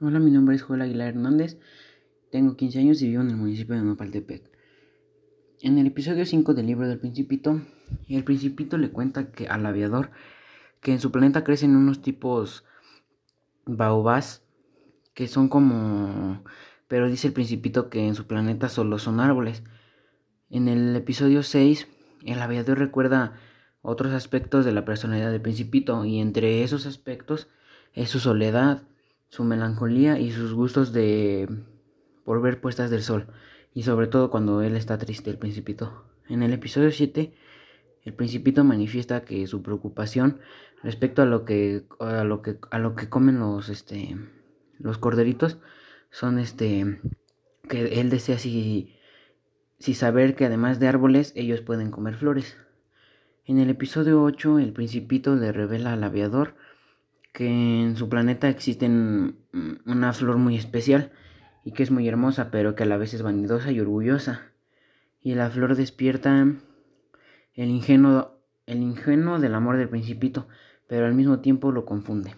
Hola, mi nombre es Joel Aguilar Hernández, tengo 15 años y vivo en el municipio de Nopaltepec. En el episodio 5 del libro del Principito, el Principito le cuenta que al aviador que en su planeta crecen unos tipos baobás que son como... pero dice el Principito que en su planeta solo son árboles. En el episodio 6, el aviador recuerda otros aspectos de la personalidad del Principito y entre esos aspectos es su soledad, su melancolía y sus gustos de por ver puestas del sol, y sobre todo cuando él está triste, el principito. En el episodio 7, el principito manifiesta que su preocupación respecto a lo que a lo que a lo que comen los este los corderitos son este que él desea si si saber que además de árboles ellos pueden comer flores. En el episodio 8 el principito le revela al aviador que en su planeta existe una flor muy especial y que es muy hermosa, pero que a la vez es vanidosa y orgullosa. Y la flor despierta el ingenuo, el ingenuo del amor del principito, pero al mismo tiempo lo confunde.